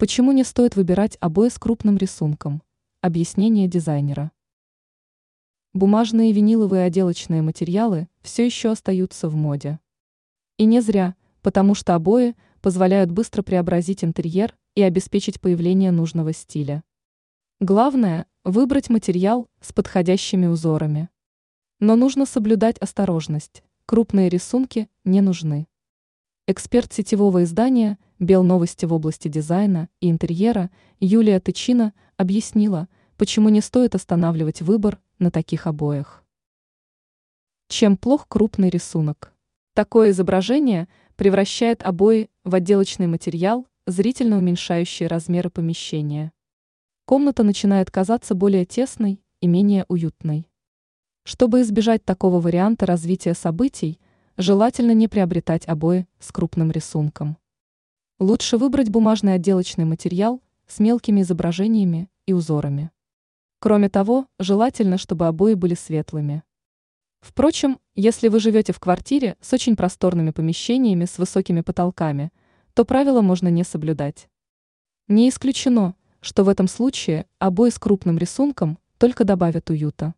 Почему не стоит выбирать обои с крупным рисунком? Объяснение дизайнера. Бумажные виниловые отделочные материалы все еще остаются в моде. И не зря, потому что обои позволяют быстро преобразить интерьер и обеспечить появление нужного стиля. Главное – выбрать материал с подходящими узорами. Но нужно соблюдать осторожность, крупные рисунки не нужны. Эксперт сетевого издания «Бел новости» в области дизайна и интерьера Юлия Тычина объяснила, почему не стоит останавливать выбор на таких обоях. Чем плох крупный рисунок? Такое изображение превращает обои в отделочный материал, зрительно уменьшающий размеры помещения. Комната начинает казаться более тесной и менее уютной. Чтобы избежать такого варианта развития событий, желательно не приобретать обои с крупным рисунком. Лучше выбрать бумажный отделочный материал с мелкими изображениями и узорами. Кроме того, желательно, чтобы обои были светлыми. Впрочем, если вы живете в квартире с очень просторными помещениями с высокими потолками, то правила можно не соблюдать. Не исключено, что в этом случае обои с крупным рисунком только добавят уюта.